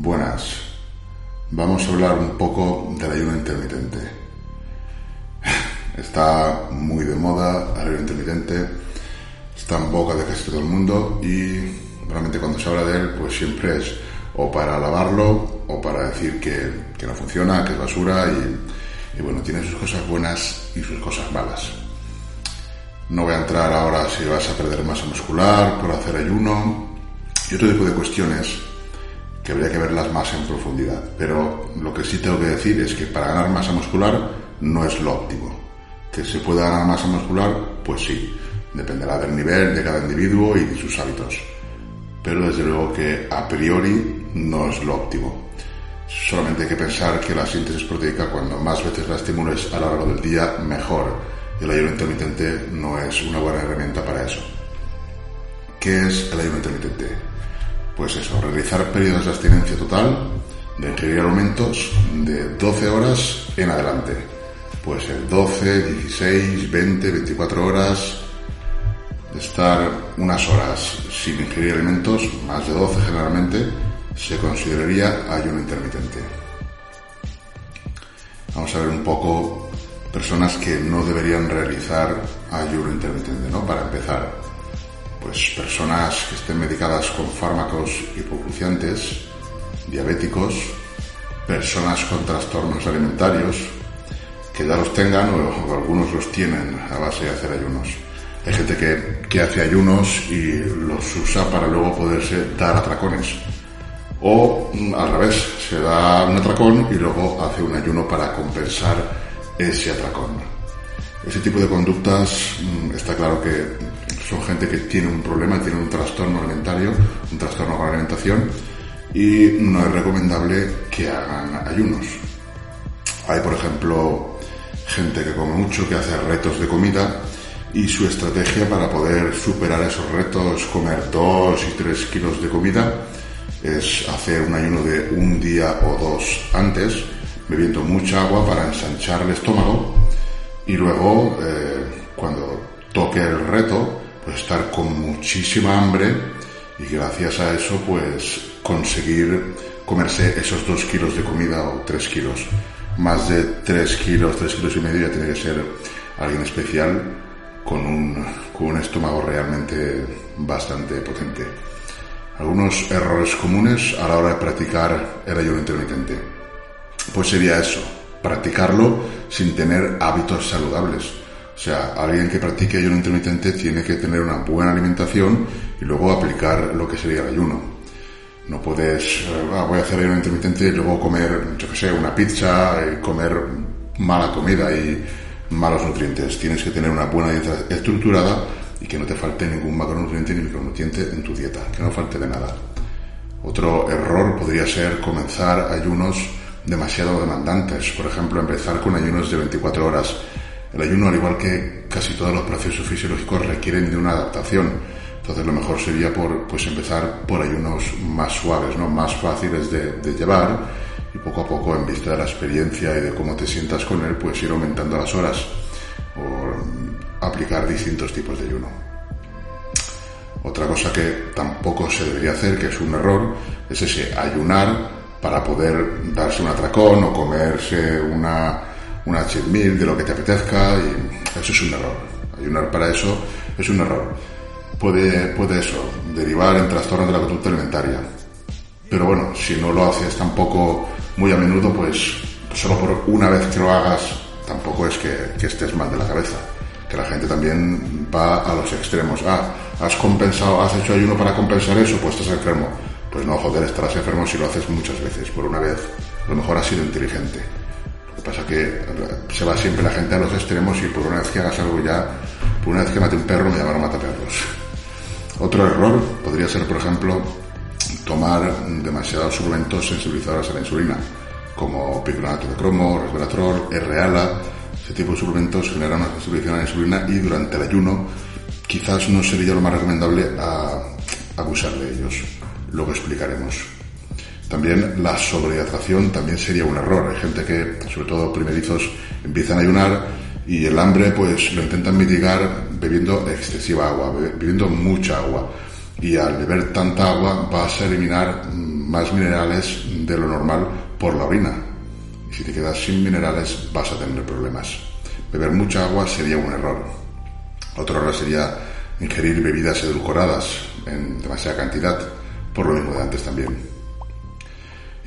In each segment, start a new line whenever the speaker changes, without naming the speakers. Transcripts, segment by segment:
Buenas. Vamos a hablar un poco del ayuno intermitente. Está muy de moda el ayuno intermitente, está en boca de casi todo el mundo y realmente cuando se habla de él pues siempre es o para alabarlo o para decir que, no funciona, que es basura y, y bueno, tiene sus cosas buenas y sus cosas malas. No voy a entrar ahora si vas a perder masa muscular por hacer ayuno y otro tipo de cuestiones que habría que verlas más en profundidad. Pero lo que sí tengo que decir es que para ganar masa muscular no es lo óptimo. Que se pueda ganar masa muscular, pues sí, dependerá del nivel de cada individuo y de sus hábitos. Pero desde luego que a priori no es lo óptimo. Solamente hay que pensar que la síntesis proteica, cuando más veces la estimules a lo largo del día, mejor. Y el ayuno intermitente no es una buena herramienta para eso. ¿Qué es el ayuno intermitente? Pues eso, realizar periodos de abstinencia total, de ingerir alimentos de 12 horas en adelante. Puede ser 12, 16, 20, 24 horas, de estar unas horas sin ingerir alimentos, más de 12 generalmente, se consideraría ayuno intermitente. Vamos a ver un poco personas que no deberían realizar ayuno intermitente, ¿no? Para empezar, pues personas que estén medicadas con fármacos hipogluciantes, diabéticos, personas con trastornos alimentarios, que ya los tengan o, algunos los tienen a base de hacer ayunos. Hay gente que, que hace ayunos y los usa para luego poderse dar atracones. O mm, al revés, se da un atracón y luego hace un ayuno para compensar ese atracón. Ese tipo de conductas mm, está claro que son gente que tiene un problema, tiene un trastorno alimentario, un trastorno con alimentación y no es recomendable que hagan ayunos. Hay, por ejemplo, gente que come mucho, que hace retos de comida y su estrategia para poder superar esos retos, comer dos y tres kilos de comida, es hacer un ayuno de un día o dos antes, bebiendo mucha agua para ensanchar el estómago y luego, eh, cuando toque el reto, estar con muchísima hambre y gracias a eso pues conseguir comerse esos dos kilos de comida o tres kilos. Más de tres kilos, tres kilos y medio ya tiene que ser alguien especial con un, con un estómago realmente bastante potente. Algunos errores comunes a la hora de practicar el ayuno intermitente. Pues sería eso, practicarlo sin tener hábitos saludables o sea, alguien que practique ayuno intermitente tiene que tener una buena alimentación y luego aplicar lo que sería el ayuno. No puedes, eh, ah, voy a hacer ayuno intermitente y luego comer, yo qué sé, una pizza, y comer mala comida y malos nutrientes. Tienes que tener una buena dieta estructurada y que no te falte ningún macronutriente ni micronutriente en tu dieta, que no falte de nada. Otro error podría ser comenzar ayunos demasiado demandantes. Por ejemplo, empezar con ayunos de 24 horas el ayuno, al igual que casi todos los procesos fisiológicos, requieren de una adaptación. Entonces lo mejor sería por, pues empezar por ayunos más suaves, ¿no? más fáciles de, llevar y poco a poco, en vista de la experiencia y de cómo te sientas con él, pues ir aumentando las horas o aplicar distintos tipos de ayuno. Otra cosa que tampoco se debería hacer, que es un error, es ese ayunar para poder darse un atracón o comerse una, una cheat meal de lo que te apetezca y eso es un error. Ayunar para eso es un error. Puede, puede eso, derivar en trastornos de la conducta alimentaria. Pero bueno, si no lo haces tampoco muy a menudo, pues solo por una vez que lo hagas, tampoco es que, que estés mal de la cabeza. Que la gente también va a los extremos. Ah, has compensado, has hecho ayuno para compensar eso, pues estás enfermo. Pues no, joder, estarás enfermo si lo haces muchas veces. Por una vez, a lo mejor has sido inteligente. Pasa que se va siempre la gente a los extremos y por una vez que hagas algo ya, por una vez que mate un perro, me llaman a perros. Otro error podría ser, por ejemplo, tomar demasiados suplementos sensibilizadores a la insulina, como piconato de cromo, resveratrol, R-ala. Ese tipo de suplementos generan una sensibilización a la insulina y durante el ayuno quizás no sería lo más recomendable a abusar de ellos. Luego explicaremos. También la sobrehidratación también sería un error. Hay gente que, sobre todo primerizos, empiezan a ayunar y el hambre pues lo intentan mitigar bebiendo excesiva agua, bebiendo mucha agua. Y al beber tanta agua vas a eliminar mm, más minerales de lo normal por la orina. Y si te quedas sin minerales vas a tener problemas. Beber mucha agua sería un error. Otro error sería ingerir bebidas edulcoradas en demasiada cantidad, por lo mismo de antes también.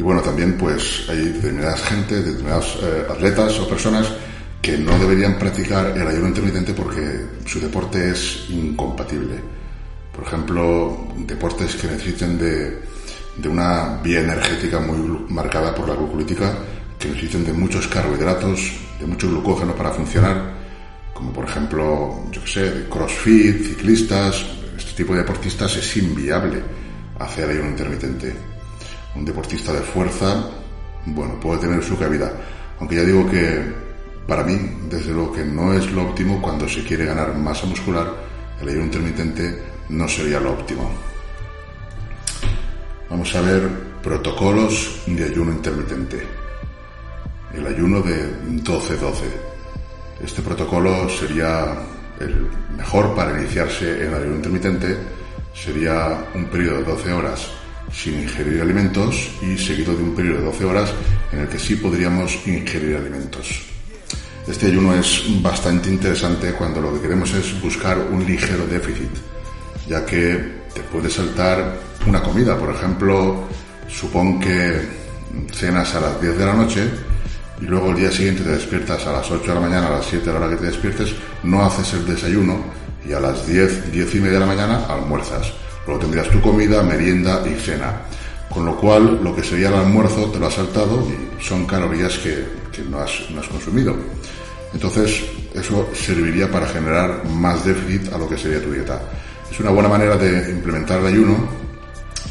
Y bueno, también pues hay determinadas gente, determinados eh, atletas o personas que no deberían practicar el ayuno intermitente porque su deporte es incompatible. Por ejemplo, deportes que necesiten de, de una vía energética muy marcada por la glucolítica, que necesiten de muchos carbohidratos, de mucho glucógeno para funcionar, como por ejemplo, yo qué sé, crossfit, ciclistas, este tipo de deportistas es inviable hacer ayuno intermitente. Un deportista de fuerza, bueno, puede tener su cabida, aunque ya digo que para mí, desde luego que no es lo óptimo cuando se quiere ganar masa muscular, el ayuno intermitente no sería lo óptimo. Vamos a ver protocolos de ayuno intermitente. El ayuno de 12-12. Este protocolo sería el mejor para iniciarse en el ayuno intermitente. Sería un periodo de 12 horas sin ingerir alimentos y seguido de un periodo de 12 horas en el que sí podríamos ingerir alimentos. Este ayuno es bastante interesante cuando lo que queremos es buscar un ligero déficit, ya que te puede saltar una comida. Por ejemplo, supón que cenas a las 10 de la noche y luego el día siguiente te despiertas a las 8 de la mañana, a las 7 de la hora que te despiertes, no haces el desayuno y a las 10, 10 y media de la mañana almuerzas. Luego tendrías tu comida, merienda y cena. Con lo cual, lo que sería el almuerzo te lo has saltado y son calorías que, que no, has, no has consumido. Entonces, eso serviría para generar más déficit a lo que sería tu dieta. Es una buena manera de implementar el ayuno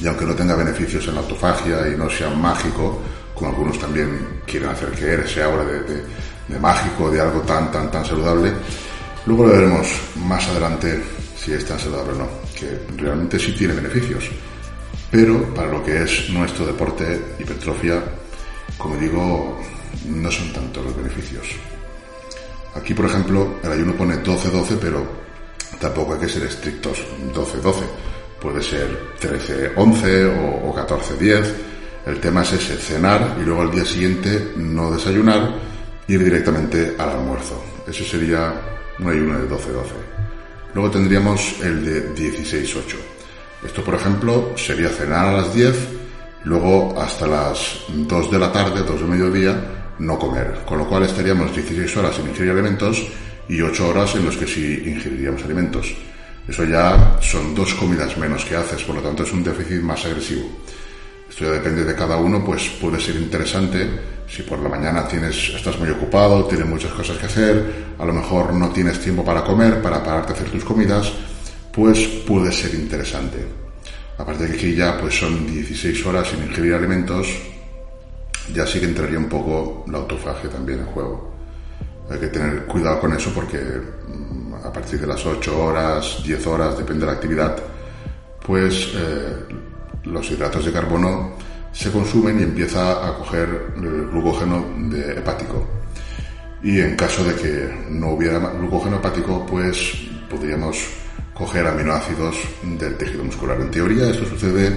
y aunque no tenga beneficios en la autofagia y no sea mágico, como algunos también quieren hacer que sea ahora de, de, mágico, de algo tan, tan, tan saludable, luego lo veremos más adelante si es tan saludable o no, que realmente sí tiene beneficios. Pero para lo que es nuestro deporte, hipertrofia, como digo, no son tantos los beneficios. Aquí, por ejemplo, el ayuno pone 12-12, pero tampoco hay que ser estrictos 12-12. Puede ser 13-11 o, 14-10. El tema es ese, cenar y luego al día siguiente no desayunar, ir directamente al almuerzo. Eso sería un ayuno de 12-12. Luego tendríamos el de 16-8. Esto, por ejemplo, sería cenar a las 10, luego hasta las 2 de la tarde, 2 de mediodía, no comer, con lo cual estaríamos 16 horas sin ingerir alimentos y 8 horas en los que sí ingeriríamos alimentos. Eso ya son dos comidas menos que haces, por lo tanto es un déficit más agresivo. Esto ya depende de cada uno, pues puede ser interesante si por la mañana tienes, estás muy ocupado, tienes muchas cosas que hacer, a lo mejor no tienes tiempo para comer, para pararte a hacer tus comidas, pues puede ser interesante. Aparte de que aquí ya pues son 16 horas sin ingerir alimentos, ya sí que entraría un poco la autofagia también en juego. Hay que tener cuidado con eso porque mm, a partir de las 8 horas, 10 horas, depende de la actividad, pues eh, los hidratos de carbono se consumen y empieza a coger glucógeno hepático. Y en caso de que no hubiera glucógeno hepático, pues podríamos coger aminoácidos del tejido muscular. En teoría esto sucede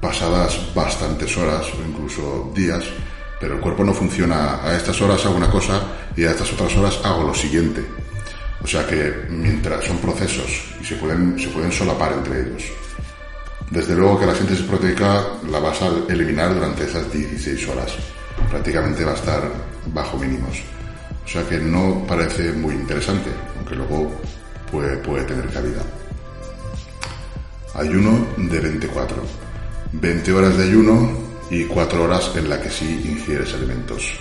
pasadas bastantes horas o incluso días, pero el cuerpo no funciona a estas horas hago una cosa y a estas otras horas hago lo siguiente. O sea que mientras son procesos y se pueden solapar entre ellos. Desde luego que la síntesis proteica la vas a eliminar durante esas 16 horas. Prácticamente va a estar bajo mínimos. O sea que no parece muy interesante, aunque luego puede, puede tener cabida. Ayuno de 24. 20 horas de ayuno y 4 horas en la que sí ingieres alimentos.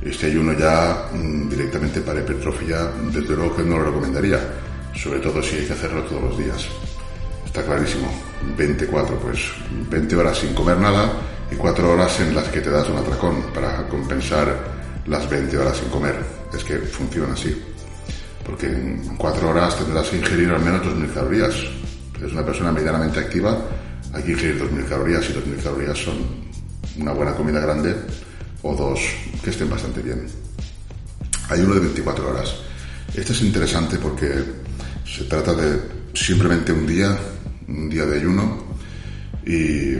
Este ayuno ya mm, directamente para hipertrofia, desde luego que no lo recomendaría, sobre todo si hay que hacerlo todos los días. Está clarísimo, 24, pues 20 horas sin comer nada y 4 horas en las que te das un atracón para compensar las 20 horas sin comer. Es que funciona así. Porque en 4 horas tendrás que ingerir al menos 2.000 calorías. Es una persona medianamente activa hay que ingerir 2.000 calorías y 2.000 calorías son una buena comida grande o dos que estén bastante bien. Hay uno de 24 horas. Este es interesante porque se trata de simplemente un día, un día de ayuno y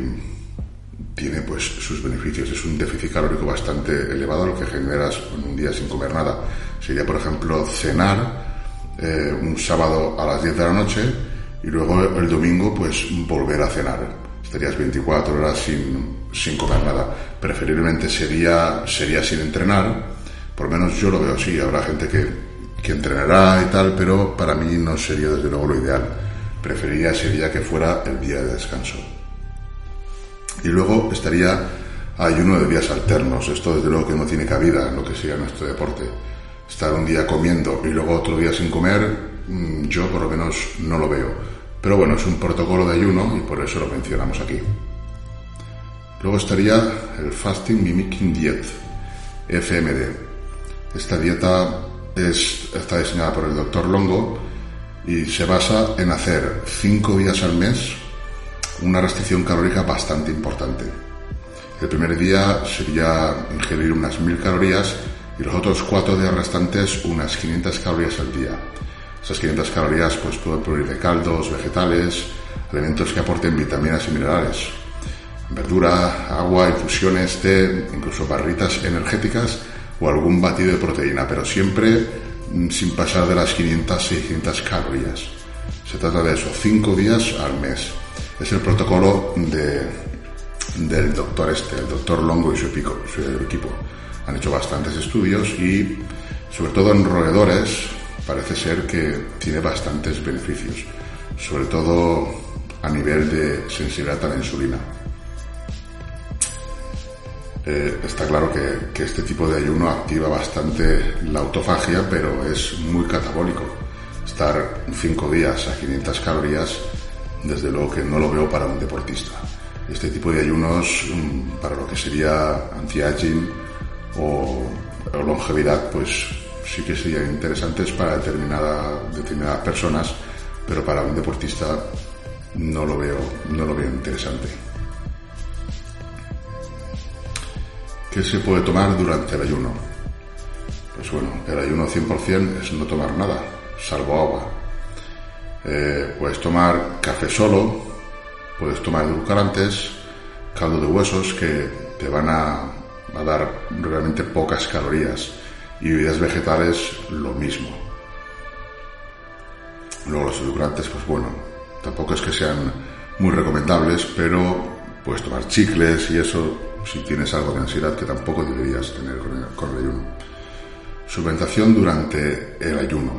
tiene pues sus beneficios. Es un déficit calórico bastante elevado lo que generas en un día sin comer nada. Sería, por ejemplo, cenar eh, un sábado a las 10 de la noche y luego el domingo pues volver a cenar. Estarías 24 horas sin, sin comer nada. Preferiblemente sería, sería sin entrenar, por lo menos yo lo veo así. Habrá gente que, que entrenará y tal, pero para mí no sería desde luego lo ideal. Preferiría ese día que fuera el día de descanso. Y luego estaría ayuno de días alternos. Esto desde luego que no tiene cabida en lo que sea nuestro deporte. Estar un día comiendo y luego otro día sin comer, mm, yo por lo menos no lo veo. Pero bueno, es un protocolo de ayuno y por eso lo mencionamos aquí. Luego estaría el Fasting Mimicking Diet, FMD. Esta dieta es, está diseñada por el doctor Longo y se basa en hacer cinco días al mes una restricción calórica bastante importante. El primer día sería ingerir unas 1000 calorías y los otros cuatro días restantes unas 500 calorías al día. Esas 500 calorías pues pueden provenir de caldos, vegetales, alimentos que aporten vitaminas y minerales, verdura, agua, infusiones, té, incluso barritas energéticas o algún batido de proteína, pero siempre sin pasar de las 500-600 calorías. Se trata de eso, 5 días al mes es el protocolo de, del doctor este, el doctor Longo y su, su equipo. Han hecho bastantes estudios y, sobre todo en roedores, parece ser que tiene bastantes beneficios, sobre todo a nivel de sensibilidad a la insulina. Eh, está claro que, que, este tipo de ayuno activa bastante la autofagia, pero es muy catabólico. Estar cinco días a 500 calorías desde luego que no lo veo para un deportista. Este tipo de ayunos, mm, para lo que sería anti-aging o, longevidad, pues sí que serían interesantes para determinada, determinadas personas, pero para un deportista no lo veo, no lo veo interesante. ¿Qué se puede tomar durante el ayuno? Pues bueno, el ayuno 100% es no tomar nada, salvo agua. Eh, puedes tomar café solo, puedes tomar edulcorantes, caldo de huesos que te van a, dar realmente pocas calorías y bebidas vegetales lo mismo. Luego los edulcorantes, pues bueno, tampoco es que sean muy recomendables, pero puedes tomar chicles y eso si tienes algo de ansiedad que tampoco deberías tener con el, con ayuno. Suplementación durante el ayuno.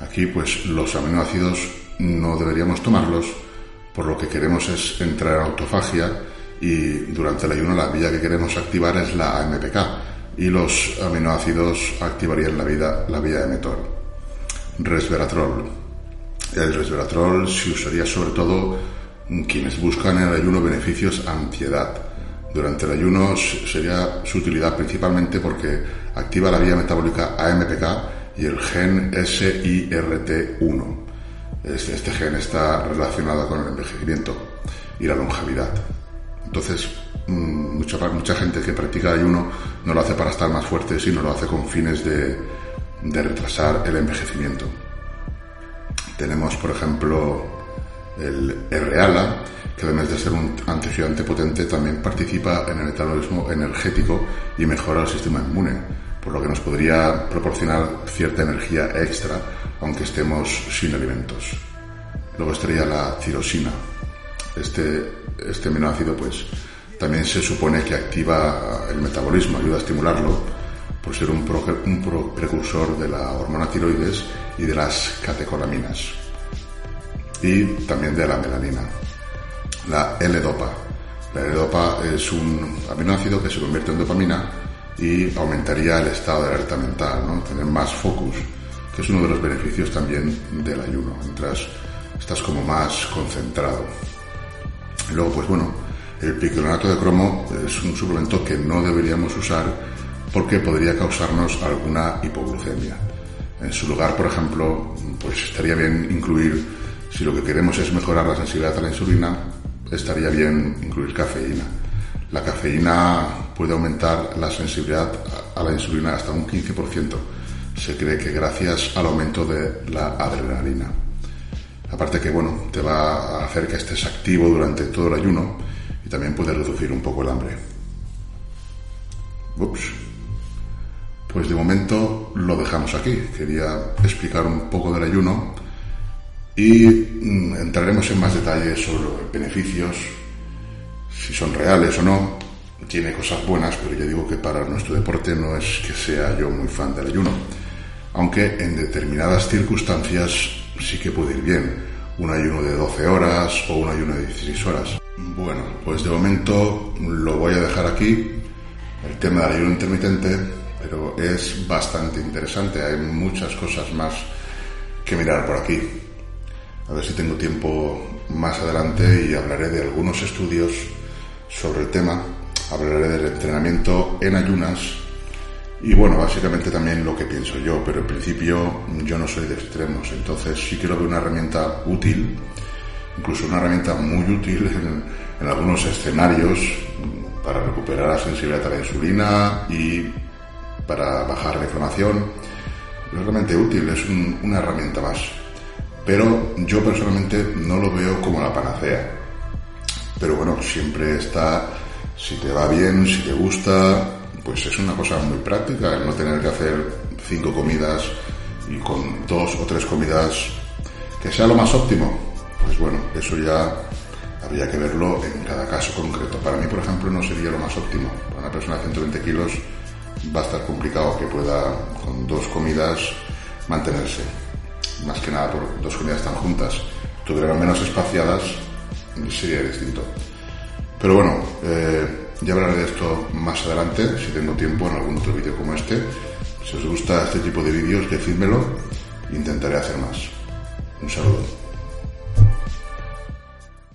Aquí pues los aminoácidos no deberíamos tomarlos, por lo que queremos es entrar en autofagia y durante el ayuno la vía que queremos activar es la AMPK y los aminoácidos activarían la, vida, la vía emetor. Resveratrol. El resveratrol se usaría sobre todo quienes buscan en el ayuno beneficios antiedad. Durante el ayuno sería su utilidad principalmente porque activa la vía metabólica AMPK y el gen SIRT1. Este, gen está relacionado con el envejecimiento y la longevidad. Entonces, mm, mucha, mucha gente que practica ayuno no lo hace para estar más fuerte, sino lo hace con fines de, de retrasar el envejecimiento. Tenemos, por ejemplo, el R-ALA, que además de ser un antioxidante potente, también participa en el metabolismo energético y mejora el sistema inmune por lo que nos podría proporcionar cierta energía extra, aunque estemos sin alimentos. Luego estaría la tirosina. Este, este aminoácido, pues, también se supone que activa el metabolismo, ayuda a estimularlo, por ser un, precursor de la hormona tiroides y de las catecolaminas. Y también de la melanina. La L-dopa. La L-dopa es un aminoácido que se convierte en dopamina y aumentaría el estado de alerta mental, ¿no? tener más focus, que es uno de los beneficios también del ayuno, mientras estás como más concentrado. luego, pues bueno, el piclonato de cromo es un suplemento que no deberíamos usar porque podría causarnos alguna hipoglucemia. En su lugar, por ejemplo, pues estaría bien incluir, si lo que queremos es mejorar la sensibilidad a la insulina, estaría bien incluir cafeína la cafeína puede aumentar la sensibilidad a la insulina hasta un 15%. Se cree que gracias al aumento de la adrenalina. Aparte que, bueno, te va a hacer que estés activo durante todo el ayuno y también puede reducir un poco el hambre. Ups. Pues de momento lo dejamos aquí. Quería explicar un poco del ayuno y mm, entraremos en más detalles sobre los beneficios, si son reales o no. Tiene cosas buenas, pero ya digo que para nuestro deporte no es que sea yo muy fan del ayuno. Aunque en determinadas circunstancias sí que puede ir bien. Un ayuno de 12 horas o un ayuno de 16 horas. Bueno, pues de momento lo voy a dejar aquí. El tema del ayuno intermitente, pero es bastante interesante. Hay muchas cosas más que mirar por aquí. A ver si tengo tiempo más adelante y hablaré de algunos estudios sobre el tema. Hablaré del entrenamiento en ayunas y bueno, básicamente también lo que pienso yo, pero en principio yo no soy de extremos, entonces sí que lo veo una herramienta útil, incluso una herramienta muy útil en, algunos escenarios para recuperar la sensibilidad a la insulina y para bajar la inflamación. Es realmente útil, es una herramienta más. Pero yo personalmente no lo veo como la panacea. Pero bueno, siempre está, si te va bien, si te gusta, pues es una cosa muy práctica el no tener que hacer cinco comidas y con dos o tres comidas que sea lo más óptimo. Pues bueno, eso ya habría que verlo en cada caso concreto. Para mí, por ejemplo, no sería lo más óptimo. Para una persona de 120 kilos va a estar complicado que pueda con dos comidas mantenerse. Más que nada por dos comidas tan juntas. Tuvieran menos espaciadas, sería distinto. Pero bueno, eh, ya hablaré de esto más adelante, si tengo tiempo, en algún otro vídeo como este. Si os gusta este tipo de vídeos, decídmelo. Intentaré hacer más. Un saludo.